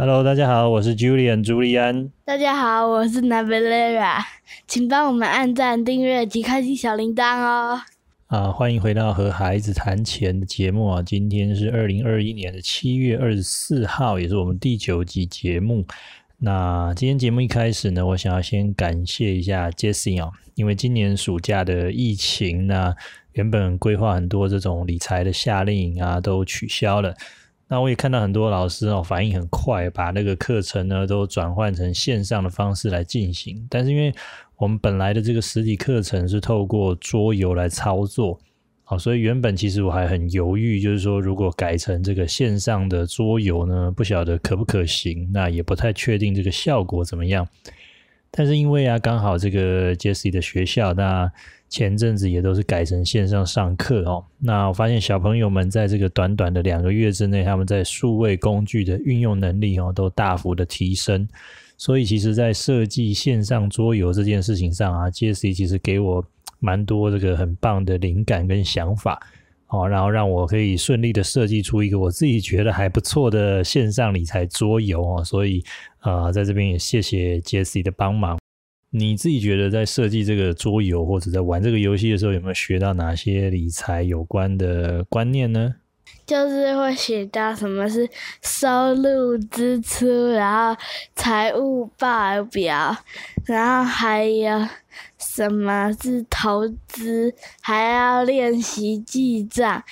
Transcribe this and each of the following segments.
Hello，大家好，我是 Julian 朱利安。大家好，我是 Navalera，请帮我们按赞、订阅及开启小铃铛哦。啊，欢迎回到和孩子谈钱的节目啊！今天是二零二一年的七月二十四号，也是我们第九集节目。那今天节目一开始呢，我想要先感谢一下 Jessie 哦，因为今年暑假的疫情呢，原本规划很多这种理财的夏令营啊，都取消了。那我也看到很多老师哦，反应很快，把那个课程呢都转换成线上的方式来进行。但是因为我们本来的这个实体课程是透过桌游来操作，好，所以原本其实我还很犹豫，就是说如果改成这个线上的桌游呢，不晓得可不可行，那也不太确定这个效果怎么样。但是因为啊，刚好这个 Jesse 的学校，那前阵子也都是改成线上上课哦。那我发现小朋友们在这个短短的两个月之内，他们在数位工具的运用能力哦，都大幅的提升。所以，其实，在设计线上桌游这件事情上啊，Jesse 其实给我蛮多这个很棒的灵感跟想法，哦，然后让我可以顺利的设计出一个我自己觉得还不错的线上理财桌游哦。所以，啊，在这边也谢谢 Jesse 的帮忙。你自己觉得在设计这个桌游或者在玩这个游戏的时候，有没有学到哪些理财有关的观念呢？就是会学到什么是收入、支出，然后财务报表，然后还有什么是投资，还要练习记账。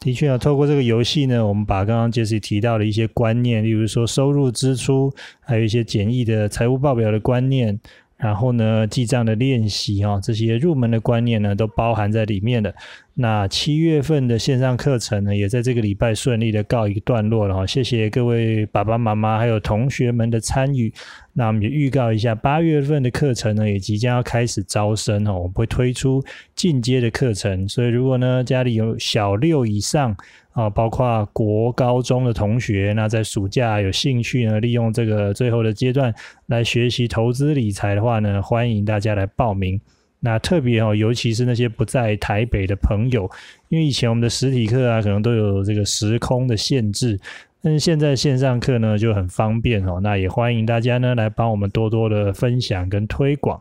的确啊，透过这个游戏呢，我们把刚刚 Jesse 提到的一些观念，例如说收入、支出，还有一些简易的财务报表的观念。然后呢，记账的练习啊，这些入门的观念呢，都包含在里面的。那七月份的线上课程呢，也在这个礼拜顺利的告一段落了哈。谢谢各位爸爸妈妈还有同学们的参与。那我们也预告一下，八月份的课程呢，也即将要开始招生哦。我们会推出进阶的课程，所以如果呢家里有小六以上。啊，包括国高中的同学，那在暑假有兴趣呢，利用这个最后的阶段来学习投资理财的话呢，欢迎大家来报名。那特别哦，尤其是那些不在台北的朋友，因为以前我们的实体课啊，可能都有这个时空的限制，但是现在线上课呢就很方便哦。那也欢迎大家呢来帮我们多多的分享跟推广。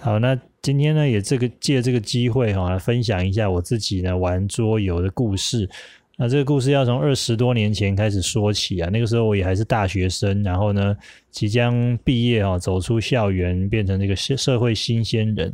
好，那今天呢也这个借这个机会哈，来分享一下我自己呢玩桌游的故事。那这个故事要从二十多年前开始说起啊，那个时候我也还是大学生，然后呢即将毕业啊，走出校园，变成这个社社会新鲜人。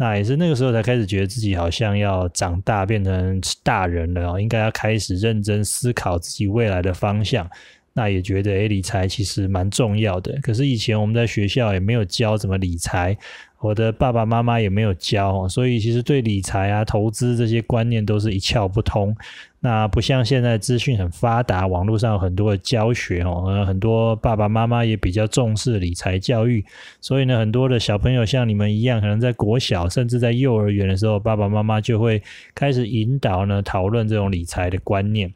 那也是那个时候才开始觉得自己好像要长大，变成大人了，应该要开始认真思考自己未来的方向。那也觉得诶，理财其实蛮重要的。可是以前我们在学校也没有教怎么理财。我的爸爸妈妈也没有教，所以其实对理财啊、投资这些观念都是一窍不通。那不像现在资讯很发达，网络上有很多的教学哦，很多爸爸妈妈也比较重视理财教育，所以呢，很多的小朋友像你们一样，可能在国小甚至在幼儿园的时候，爸爸妈妈就会开始引导呢，讨论这种理财的观念。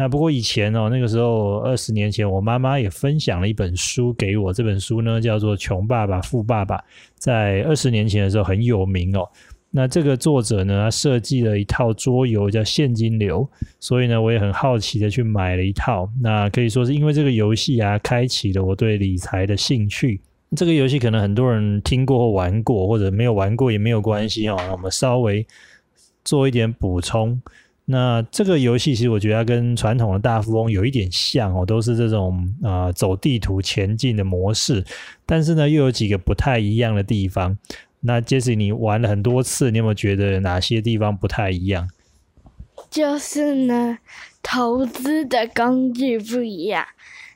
那不过以前哦，那个时候二十年前，我妈妈也分享了一本书给我。这本书呢叫做《穷爸爸富爸爸》，在二十年前的时候很有名哦。那这个作者呢，他设计了一套桌游叫现金流，所以呢，我也很好奇的去买了一套。那可以说是因为这个游戏啊，开启了我对理财的兴趣。这个游戏可能很多人听过或玩过，或者没有玩过也没有关系哦。我们稍微做一点补充。那这个游戏其实我觉得跟传统的大富翁有一点像哦，都是这种啊走地图前进的模式，但是呢又有几个不太一样的地方。那 Jesse，你玩了很多次，你有没有觉得哪些地方不太一样？就是呢，投资的工具不一样，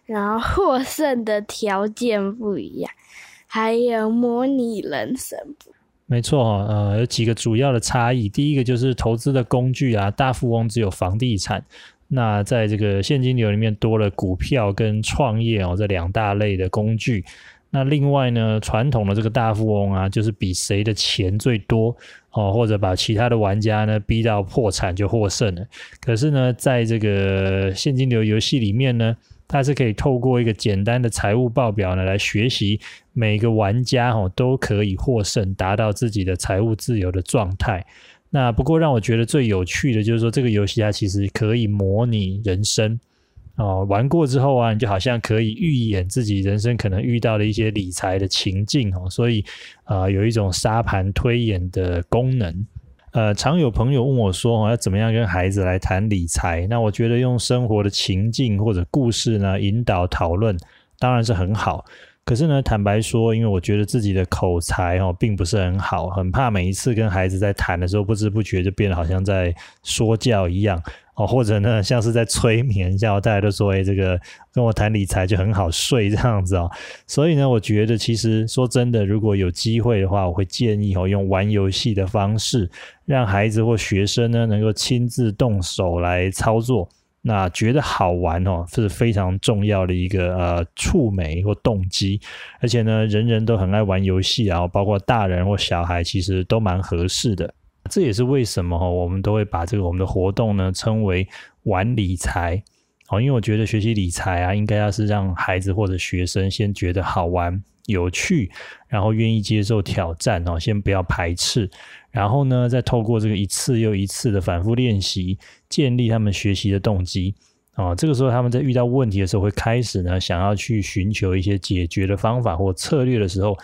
然后获胜的条件不一样，还有模拟人生。没错呃，有几个主要的差异。第一个就是投资的工具啊，大富翁只有房地产，那在这个现金流里面多了股票跟创业哦这两大类的工具。那另外呢，传统的这个大富翁啊，就是比谁的钱最多哦，或者把其他的玩家呢逼到破产就获胜了。可是呢，在这个现金流游戏里面呢。它是可以透过一个简单的财务报表呢，来学习每个玩家哦都可以获胜，达到自己的财务自由的状态。那不过让我觉得最有趣的就是说，这个游戏它其实可以模拟人生哦，玩过之后啊，你就好像可以预演自己人生可能遇到的一些理财的情境哦，所以啊，有一种沙盘推演的功能。呃，常有朋友问我说，要怎么样跟孩子来谈理财？那我觉得用生活的情境或者故事呢，引导讨论，当然是很好。可是呢，坦白说，因为我觉得自己的口才哦，并不是很好，很怕每一次跟孩子在谈的时候，不知不觉就变得好像在说教一样。哦，或者呢，像是在催眠，像大家都说，哎，这个跟我谈理财就很好睡这样子哦。所以呢，我觉得其实说真的，如果有机会的话，我会建议哦，用玩游戏的方式，让孩子或学生呢能够亲自动手来操作，那觉得好玩哦，这是非常重要的一个呃触媒或动机。而且呢，人人都很爱玩游戏啊，包括大人或小孩，其实都蛮合适的。这也是为什么，我们都会把这个我们的活动呢称为玩理财哦，因为我觉得学习理财啊，应该要是让孩子或者学生先觉得好玩、有趣，然后愿意接受挑战哦，先不要排斥，然后呢，再透过这个一次又一次的反复练习，建立他们学习的动机啊。这个时候，他们在遇到问题的时候，会开始呢想要去寻求一些解决的方法或策略的时候。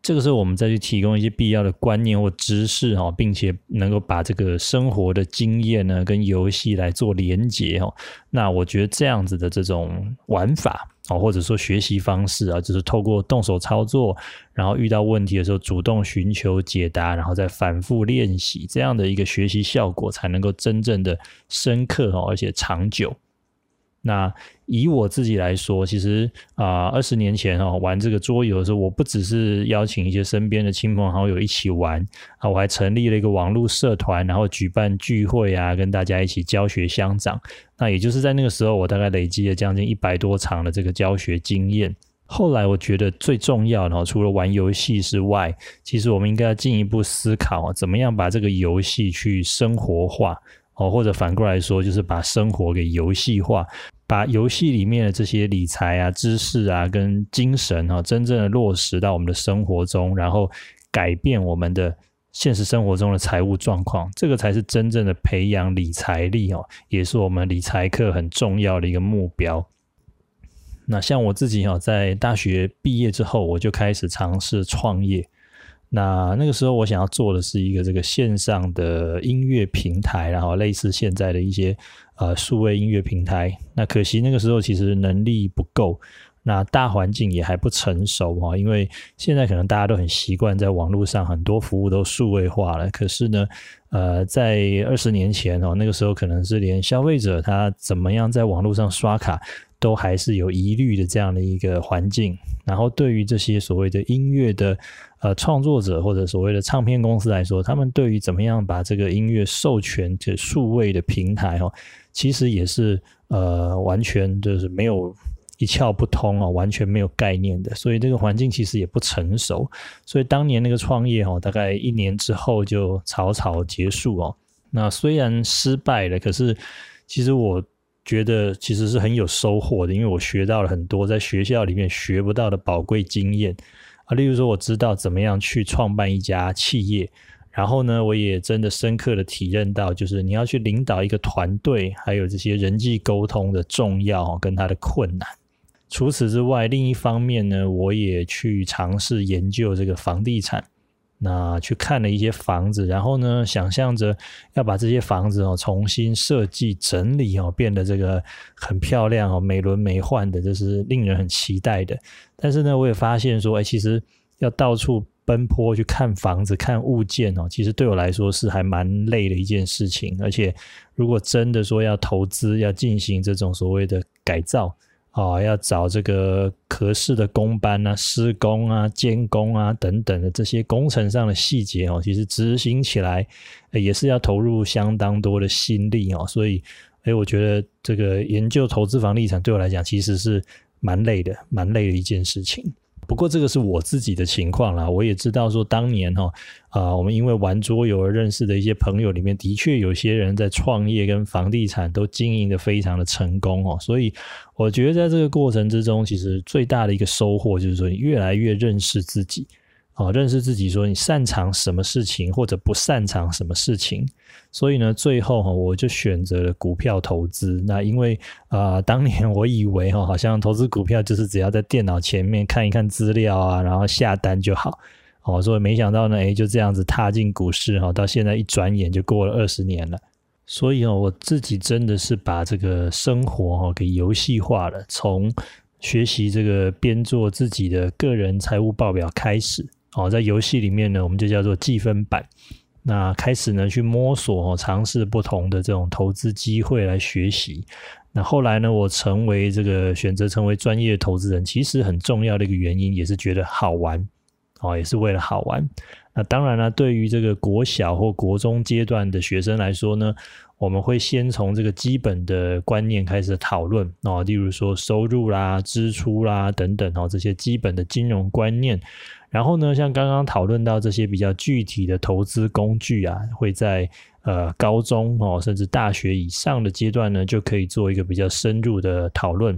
这个时候，我们再去提供一些必要的观念或知识哈，并且能够把这个生活的经验呢跟游戏来做连结哈。那我觉得这样子的这种玩法哦，或者说学习方式啊，就是透过动手操作，然后遇到问题的时候主动寻求解答，然后再反复练习，这样的一个学习效果才能够真正的深刻哦，而且长久。那以我自己来说，其实啊，二十年前哦，玩这个桌游的时候，我不只是邀请一些身边的亲朋好友一起玩啊，我还成立了一个网络社团，然后举办聚会啊，跟大家一起教学相长。那也就是在那个时候，我大概累积了将近一百多场的这个教学经验。后来我觉得最重要的，除了玩游戏之外，其实我们应该要进一步思考，怎么样把这个游戏去生活化。哦，或者反过来说，就是把生活给游戏化，把游戏里面的这些理财啊、知识啊、跟精神啊，真正的落实到我们的生活中，然后改变我们的现实生活中的财务状况，这个才是真正的培养理财力哦，也是我们理财课很重要的一个目标。那像我自己哈，在大学毕业之后，我就开始尝试创业。那那个时候，我想要做的是一个这个线上的音乐平台，然后类似现在的一些呃数位音乐平台。那可惜那个时候其实能力不够，那大环境也还不成熟哈。因为现在可能大家都很习惯在网络上很多服务都数位化了，可是呢，呃，在二十年前哦，那个时候可能是连消费者他怎么样在网络上刷卡。都还是有疑虑的这样的一个环境，然后对于这些所谓的音乐的呃创作者或者所谓的唱片公司来说，他们对于怎么样把这个音乐授权这数位的平台哦，其实也是呃完全就是没有一窍不通哦，完全没有概念的，所以这个环境其实也不成熟，所以当年那个创业哦，大概一年之后就草草结束哦。那虽然失败了，可是其实我。觉得其实是很有收获的，因为我学到了很多在学校里面学不到的宝贵经验啊。例如说，我知道怎么样去创办一家企业，然后呢，我也真的深刻的体认到，就是你要去领导一个团队，还有这些人际沟通的重要跟它的困难。除此之外，另一方面呢，我也去尝试研究这个房地产。那去看了一些房子，然后呢，想象着要把这些房子哦重新设计整理哦，变得这个很漂亮哦，美轮美奂的，这是令人很期待的。但是呢，我也发现说，哎，其实要到处奔波去看房子、看物件哦，其实对我来说是还蛮累的一件事情。而且，如果真的说要投资、要进行这种所谓的改造，哦，要找这个合适的工班啊、施工啊、监工啊等等的这些工程上的细节哦，其实执行起来也是要投入相当多的心力哦。所以，哎，我觉得这个研究投资房地产对我来讲其实是蛮累的，蛮累的一件事情。不过这个是我自己的情况啦，我也知道说当年哈啊，我们因为玩桌游而认识的一些朋友里面，的确有些人在创业跟房地产都经营的非常的成功哦，所以我觉得在这个过程之中，其实最大的一个收获就是说，你越来越认识自己。哦，认识自己，说你擅长什么事情或者不擅长什么事情。所以呢，最后哈，我就选择了股票投资。那因为啊，当年我以为哈，好像投资股票就是只要在电脑前面看一看资料啊，然后下单就好。哦，所以没想到呢，诶，就这样子踏进股市哈，到现在一转眼就过了二十年了。所以哦，我自己真的是把这个生活哈给游戏化了，从学习这个编做自己的个人财务报表开始。哦，在游戏里面呢，我们就叫做计分板。那开始呢，去摸索哦、尝试不同的这种投资机会来学习。那后来呢，我成为这个选择成为专业投资人，其实很重要的一个原因也是觉得好玩，哦，也是为了好玩。那当然了，对于这个国小或国中阶段的学生来说呢，我们会先从这个基本的观念开始讨论哦，例如说收入啦、支出啦等等哦，这些基本的金融观念。然后呢，像刚刚讨论到这些比较具体的投资工具啊，会在呃高中哦，甚至大学以上的阶段呢，就可以做一个比较深入的讨论。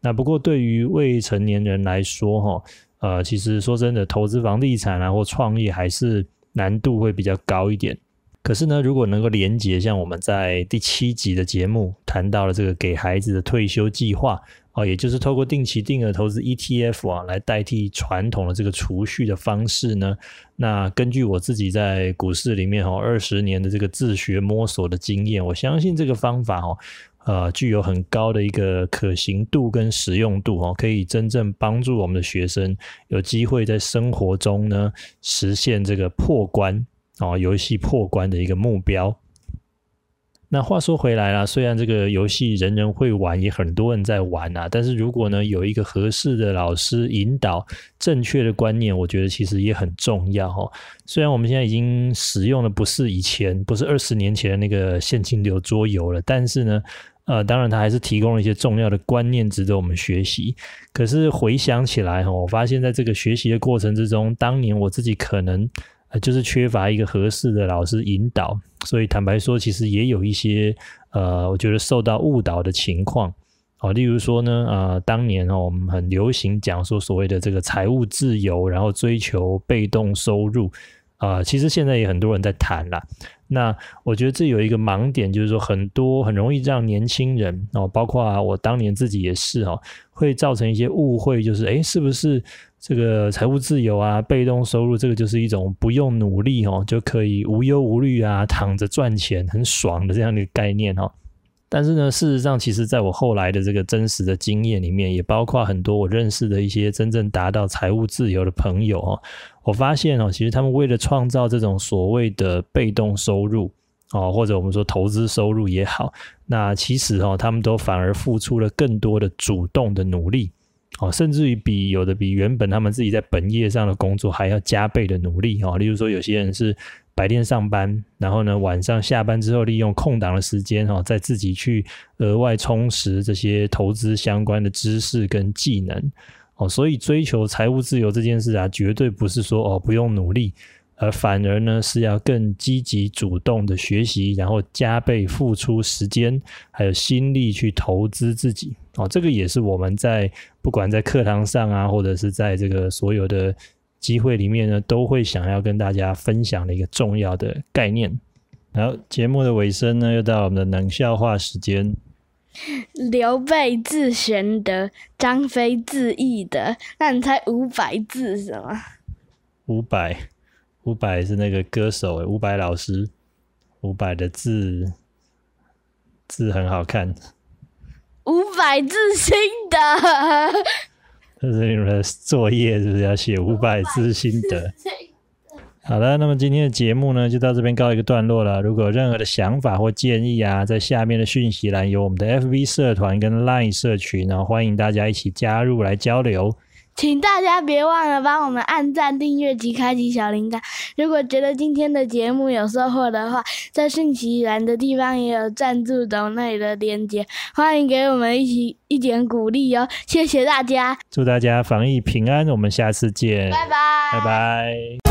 那不过对于未成年人来说，哈，呃，其实说真的，投资房地产啊或创业还是难度会比较高一点。可是呢，如果能够连接像我们在第七集的节目谈到了这个给孩子的退休计划。哦，也就是透过定期定额投资 ETF 啊，来代替传统的这个储蓄的方式呢。那根据我自己在股市里面哦二十年的这个自学摸索的经验，我相信这个方法哦，呃，具有很高的一个可行度跟实用度哦，可以真正帮助我们的学生有机会在生活中呢实现这个破关哦，游戏破关的一个目标。那话说回来啦，虽然这个游戏人人会玩，也很多人在玩啊，但是如果呢有一个合适的老师引导正确的观念，我觉得其实也很重要哈。虽然我们现在已经使用的不是以前，不是二十年前的那个现金流桌游了，但是呢，呃，当然它还是提供了一些重要的观念值得我们学习。可是回想起来哈，我发现在这个学习的过程之中，当年我自己可能。呃，就是缺乏一个合适的老师引导，所以坦白说，其实也有一些呃，我觉得受到误导的情况。哦，例如说呢，呃，当年哦，我们很流行讲说所谓的这个财务自由，然后追求被动收入，啊，其实现在也很多人在谈啦。那我觉得这有一个盲点，就是说很多很容易让年轻人哦，包括我当年自己也是哦，会造成一些误会，就是诶，是不是？这个财务自由啊，被动收入，这个就是一种不用努力哦就可以无忧无虑啊，躺着赚钱很爽的这样的一个概念哦。但是呢，事实上，其实在我后来的这个真实的经验里面，也包括很多我认识的一些真正达到财务自由的朋友哦，我发现哦，其实他们为了创造这种所谓的被动收入哦，或者我们说投资收入也好，那其实哦，他们都反而付出了更多的主动的努力。哦，甚至于比有的比原本他们自己在本业上的工作还要加倍的努力哦。例如说，有些人是白天上班，然后呢晚上下班之后利用空档的时间哦，在自己去额外充实这些投资相关的知识跟技能哦。所以追求财务自由这件事啊，绝对不是说哦不用努力。而反而呢，是要更积极主动的学习，然后加倍付出时间还有心力去投资自己哦。这个也是我们在不管在课堂上啊，或者是在这个所有的机会里面呢，都会想要跟大家分享的一个重要的概念。好，节目的尾声呢，又到我们的冷笑话时间。刘备字玄德，张飞字翼德。那你猜五百字什么？五百。五百是那个歌手诶，伍佰老师，五百的字字很好看。五百字心得，这是你们的作业，是不是要写五百字心得？好了，那么今天的节目呢，就到这边告一个段落了。如果有任何的想法或建议啊，在下面的讯息栏有我们的 FB 社团跟 Line 社群，然后欢迎大家一起加入来交流。请大家别忘了帮我们按赞、订阅及开启小铃铛。如果觉得今天的节目有收获的话，在信息栏的地方也有赞助岛内的链接，欢迎给我们一起一点鼓励哦！谢谢大家，祝大家防疫平安，我们下次见，拜拜，拜拜。